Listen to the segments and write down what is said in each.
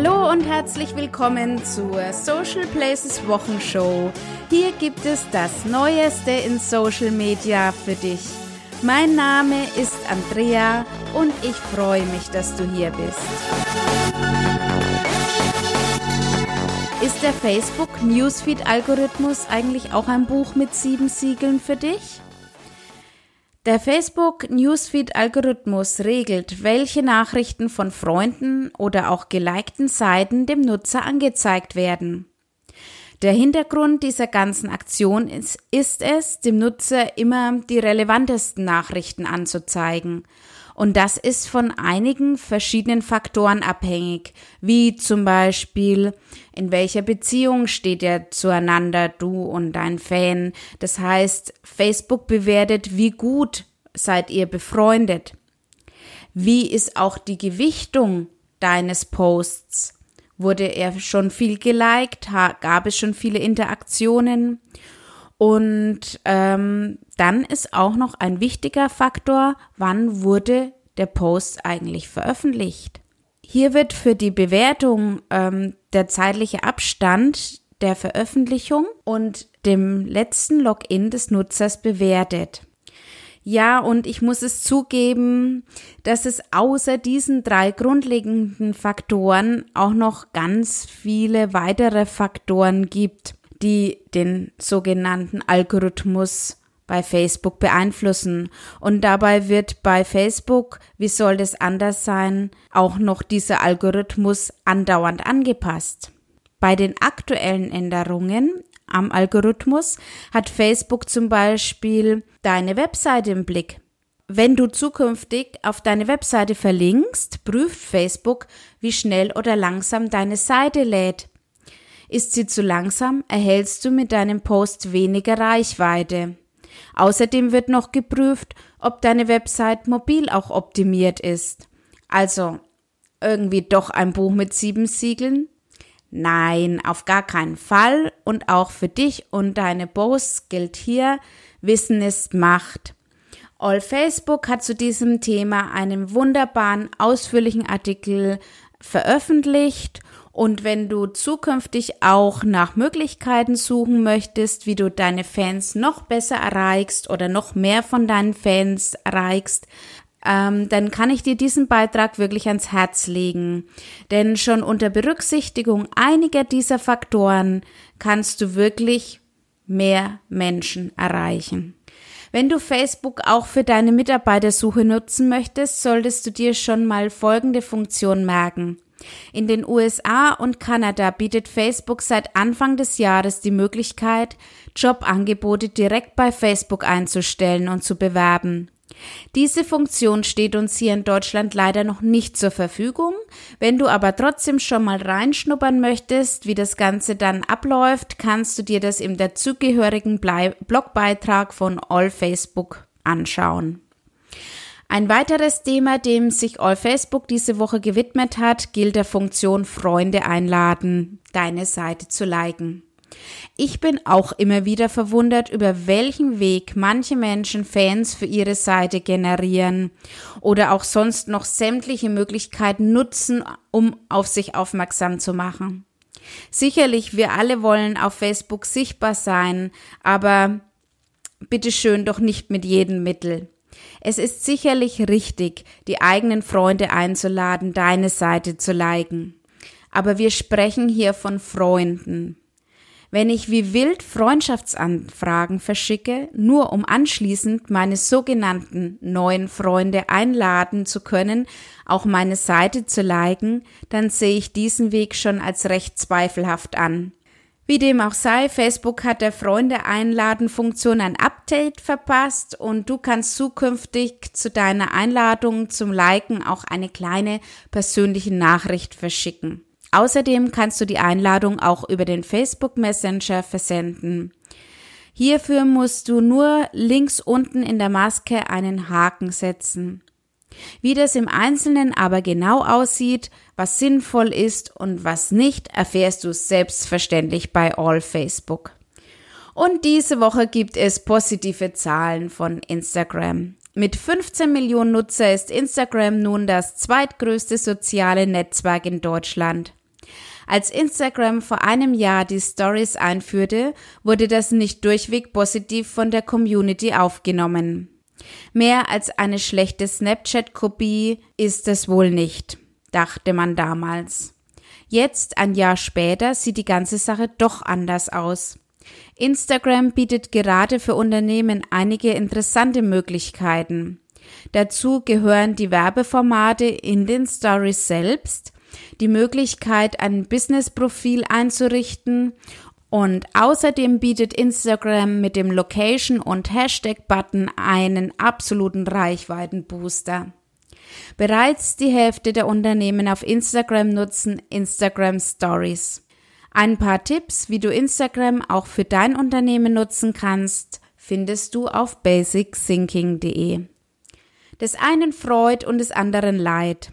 Hallo und herzlich willkommen zur Social Places Wochenshow. Hier gibt es das Neueste in Social Media für dich. Mein Name ist Andrea und ich freue mich, dass du hier bist. Ist der Facebook Newsfeed Algorithmus eigentlich auch ein Buch mit sieben Siegeln für dich? Der Facebook Newsfeed Algorithmus regelt, welche Nachrichten von Freunden oder auch gelikten Seiten dem Nutzer angezeigt werden. Der Hintergrund dieser ganzen Aktion ist, ist es, dem Nutzer immer die relevantesten Nachrichten anzuzeigen und das ist von einigen verschiedenen Faktoren abhängig, wie zum Beispiel, in welcher Beziehung steht ihr zueinander, du und dein Fan. Das heißt, Facebook bewertet, wie gut seid ihr befreundet. Wie ist auch die Gewichtung deines Posts? Wurde er schon viel geliked? Gab es schon viele Interaktionen? Und ähm, dann ist auch noch ein wichtiger Faktor, wann wurde der Post eigentlich veröffentlicht. Hier wird für die Bewertung ähm, der zeitliche Abstand der Veröffentlichung und dem letzten Login des Nutzers bewertet. Ja, und ich muss es zugeben, dass es außer diesen drei grundlegenden Faktoren auch noch ganz viele weitere Faktoren gibt die den sogenannten Algorithmus bei Facebook beeinflussen. Und dabei wird bei Facebook, wie soll das anders sein, auch noch dieser Algorithmus andauernd angepasst. Bei den aktuellen Änderungen am Algorithmus hat Facebook zum Beispiel deine Webseite im Blick. Wenn du zukünftig auf deine Webseite verlinkst, prüft Facebook, wie schnell oder langsam deine Seite lädt. Ist sie zu langsam, erhältst du mit deinem Post weniger Reichweite. Außerdem wird noch geprüft, ob deine Website mobil auch optimiert ist. Also, irgendwie doch ein Buch mit sieben Siegeln? Nein, auf gar keinen Fall. Und auch für dich und deine Posts gilt hier, Wissen ist Macht. All Facebook hat zu diesem Thema einen wunderbaren, ausführlichen Artikel veröffentlicht und wenn du zukünftig auch nach Möglichkeiten suchen möchtest, wie du deine Fans noch besser erreichst oder noch mehr von deinen Fans erreichst, ähm, dann kann ich dir diesen Beitrag wirklich ans Herz legen. Denn schon unter Berücksichtigung einiger dieser Faktoren kannst du wirklich mehr Menschen erreichen. Wenn du Facebook auch für deine Mitarbeitersuche nutzen möchtest, solltest du dir schon mal folgende Funktion merken. In den USA und Kanada bietet Facebook seit Anfang des Jahres die Möglichkeit, Jobangebote direkt bei Facebook einzustellen und zu bewerben. Diese Funktion steht uns hier in Deutschland leider noch nicht zur Verfügung. Wenn du aber trotzdem schon mal reinschnuppern möchtest, wie das Ganze dann abläuft, kannst du dir das im dazugehörigen Blogbeitrag von All Facebook anschauen. Ein weiteres Thema, dem sich All Facebook diese Woche gewidmet hat, gilt der Funktion Freunde einladen, deine Seite zu liken. Ich bin auch immer wieder verwundert, über welchen Weg manche Menschen Fans für ihre Seite generieren oder auch sonst noch sämtliche Möglichkeiten nutzen, um auf sich aufmerksam zu machen. Sicherlich, wir alle wollen auf Facebook sichtbar sein, aber bitteschön doch nicht mit jedem Mittel. Es ist sicherlich richtig, die eigenen Freunde einzuladen, deine Seite zu liken. Aber wir sprechen hier von Freunden. Wenn ich wie wild Freundschaftsanfragen verschicke, nur um anschließend meine sogenannten neuen Freunde einladen zu können, auch meine Seite zu liken, dann sehe ich diesen Weg schon als recht zweifelhaft an. Wie dem auch sei, Facebook hat der Freunde einladen Funktion ein Update verpasst und du kannst zukünftig zu deiner Einladung zum Liken auch eine kleine persönliche Nachricht verschicken. Außerdem kannst du die Einladung auch über den Facebook Messenger versenden. Hierfür musst du nur links unten in der Maske einen Haken setzen. Wie das im Einzelnen aber genau aussieht, was sinnvoll ist und was nicht, erfährst du selbstverständlich bei All Facebook. Und diese Woche gibt es positive Zahlen von Instagram. Mit 15 Millionen Nutzer ist Instagram nun das zweitgrößte soziale Netzwerk in Deutschland. Als Instagram vor einem Jahr die Stories einführte, wurde das nicht durchweg positiv von der Community aufgenommen. Mehr als eine schlechte Snapchat-Kopie ist es wohl nicht, dachte man damals. Jetzt, ein Jahr später, sieht die ganze Sache doch anders aus. Instagram bietet gerade für Unternehmen einige interessante Möglichkeiten. Dazu gehören die Werbeformate in den Stories selbst, die Möglichkeit, ein Business-Profil einzurichten und außerdem bietet Instagram mit dem Location- und Hashtag-Button einen absoluten Reichweitenbooster. Bereits die Hälfte der Unternehmen auf Instagram nutzen Instagram Stories. Ein paar Tipps, wie du Instagram auch für dein Unternehmen nutzen kannst, findest du auf basicthinking.de. Des einen Freud und des anderen Leid.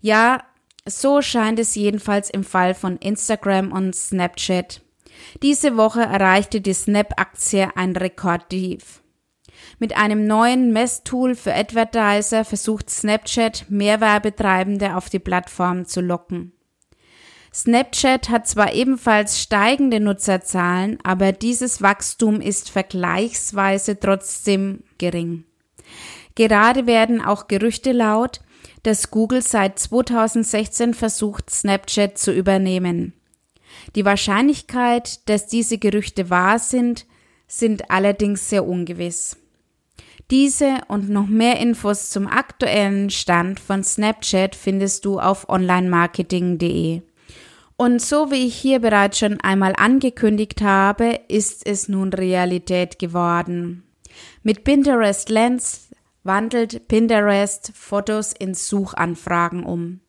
Ja, so scheint es jedenfalls im Fall von Instagram und Snapchat. Diese Woche erreichte die Snap-Aktie ein Rekordtief. Mit einem neuen Messtool für Advertiser versucht Snapchat mehr Werbetreibende auf die Plattform zu locken. Snapchat hat zwar ebenfalls steigende Nutzerzahlen, aber dieses Wachstum ist vergleichsweise trotzdem gering. Gerade werden auch Gerüchte laut, dass Google seit 2016 versucht, Snapchat zu übernehmen. Die Wahrscheinlichkeit, dass diese Gerüchte wahr sind, sind allerdings sehr ungewiss. Diese und noch mehr Infos zum aktuellen Stand von Snapchat findest du auf onlinemarketing.de. Und so wie ich hier bereits schon einmal angekündigt habe, ist es nun Realität geworden. Mit Pinterest Lens wandelt Pinterest Fotos in Suchanfragen um.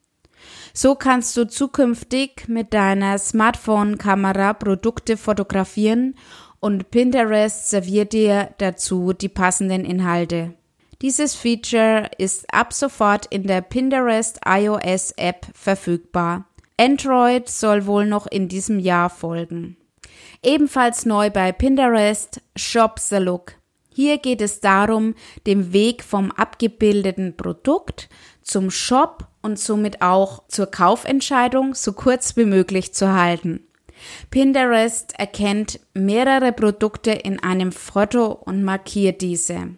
So kannst du zukünftig mit deiner Smartphone-Kamera Produkte fotografieren und Pinterest serviert dir dazu die passenden Inhalte. Dieses Feature ist ab sofort in der Pinterest iOS App verfügbar. Android soll wohl noch in diesem Jahr folgen. Ebenfalls neu bei Pinterest Shop the Look. Hier geht es darum, den Weg vom abgebildeten Produkt zum Shop und somit auch zur Kaufentscheidung so kurz wie möglich zu halten. Pinterest erkennt mehrere Produkte in einem Foto und markiert diese.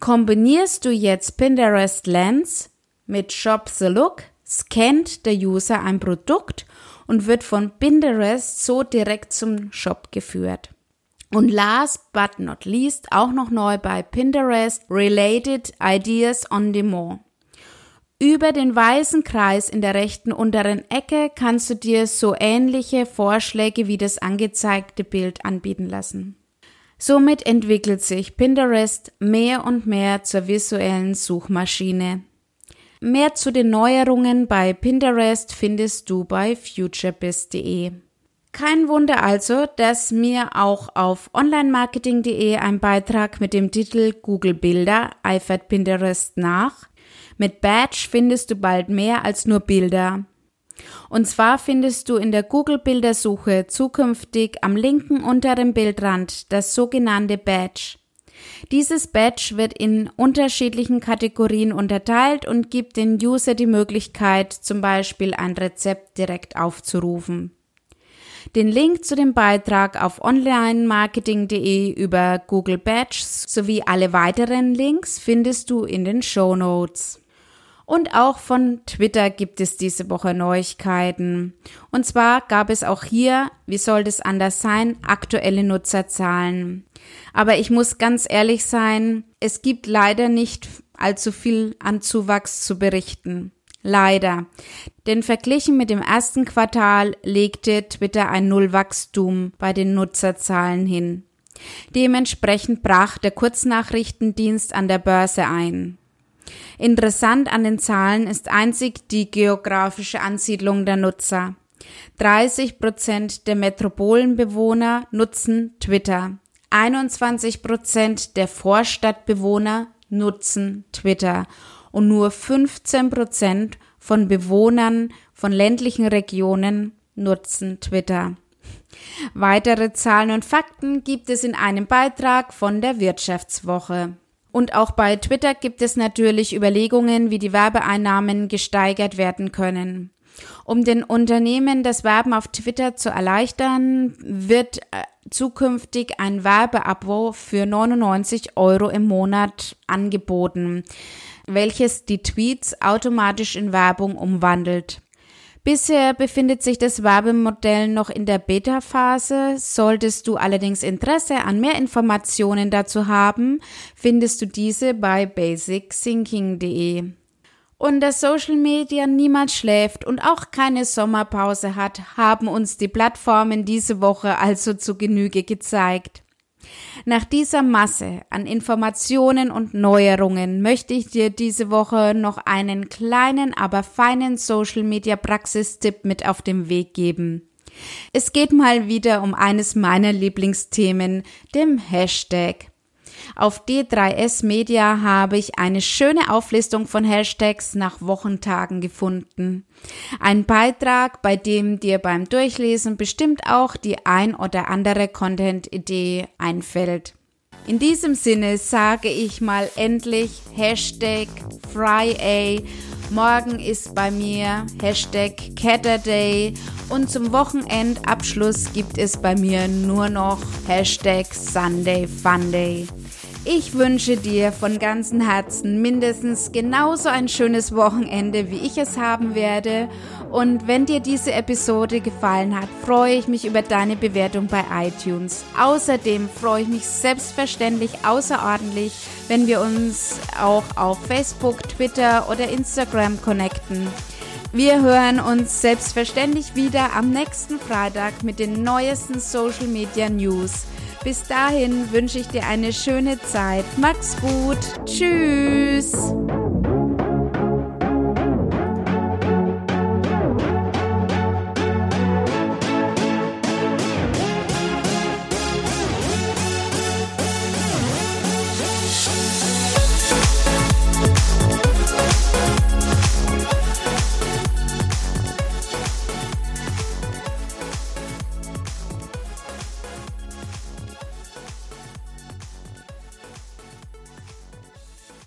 Kombinierst du jetzt Pinterest Lens mit Shop the Look, scannt der User ein Produkt und wird von Pinterest so direkt zum Shop geführt. Und last but not least auch noch neu bei Pinterest Related Ideas on Demand. Über den weißen Kreis in der rechten unteren Ecke kannst du dir so ähnliche Vorschläge wie das angezeigte Bild anbieten lassen. Somit entwickelt sich Pinterest mehr und mehr zur visuellen Suchmaschine. Mehr zu den Neuerungen bei Pinterest findest du bei futurebiz.de. Kein Wunder also, dass mir auch auf onlinemarketing.de ein Beitrag mit dem Titel Google Bilder eifert Pinterest nach. Mit Badge findest du bald mehr als nur Bilder. Und zwar findest du in der Google Bildersuche zukünftig am linken unteren Bildrand das sogenannte Badge. Dieses Badge wird in unterschiedlichen Kategorien unterteilt und gibt den User die Möglichkeit, zum Beispiel ein Rezept direkt aufzurufen. Den Link zu dem Beitrag auf onlinemarketing.de über Google Badges sowie alle weiteren Links findest du in den Show Notes. Und auch von Twitter gibt es diese Woche Neuigkeiten. Und zwar gab es auch hier, wie soll das anders sein, aktuelle Nutzerzahlen. Aber ich muss ganz ehrlich sein, es gibt leider nicht allzu viel an Zuwachs zu berichten. Leider. Denn verglichen mit dem ersten Quartal legte Twitter ein Nullwachstum bei den Nutzerzahlen hin. Dementsprechend brach der Kurznachrichtendienst an der Börse ein. Interessant an den Zahlen ist einzig die geografische Ansiedlung der Nutzer. 30 Prozent der Metropolenbewohner nutzen Twitter. 21 Prozent der Vorstadtbewohner nutzen Twitter und nur 15 Prozent von Bewohnern von ländlichen Regionen nutzen Twitter. Weitere Zahlen und Fakten gibt es in einem Beitrag von der Wirtschaftswoche. Und auch bei Twitter gibt es natürlich Überlegungen, wie die Werbeeinnahmen gesteigert werden können. Um den Unternehmen das Werben auf Twitter zu erleichtern, wird äh, zukünftig ein Werbeabo für 99 Euro im Monat angeboten, welches die Tweets automatisch in Werbung umwandelt. Bisher befindet sich das Werbemodell noch in der Beta-Phase. Solltest du allerdings Interesse an mehr Informationen dazu haben, findest du diese bei basicthinking.de. Und dass Social Media niemals schläft und auch keine Sommerpause hat, haben uns die Plattformen diese Woche also zu Genüge gezeigt. Nach dieser Masse an Informationen und Neuerungen möchte ich dir diese Woche noch einen kleinen, aber feinen Social Media Praxistipp mit auf den Weg geben. Es geht mal wieder um eines meiner Lieblingsthemen, dem Hashtag. Auf D3S Media habe ich eine schöne Auflistung von Hashtags nach Wochentagen gefunden. Ein Beitrag, bei dem dir beim Durchlesen bestimmt auch die ein oder andere Content-Idee einfällt. In diesem Sinne sage ich mal endlich Hashtag Friday. Morgen ist bei mir Hashtag Catterday und zum Wochenendabschluss gibt es bei mir nur noch Hashtag Sunday Funday. Ich wünsche dir von ganzem Herzen mindestens genauso ein schönes Wochenende, wie ich es haben werde. Und wenn dir diese Episode gefallen hat, freue ich mich über deine Bewertung bei iTunes. Außerdem freue ich mich selbstverständlich außerordentlich, wenn wir uns auch auf Facebook, Twitter oder Instagram connecten. Wir hören uns selbstverständlich wieder am nächsten Freitag mit den neuesten Social Media News. Bis dahin wünsche ich dir eine schöne Zeit. Mach's gut. Tschüss.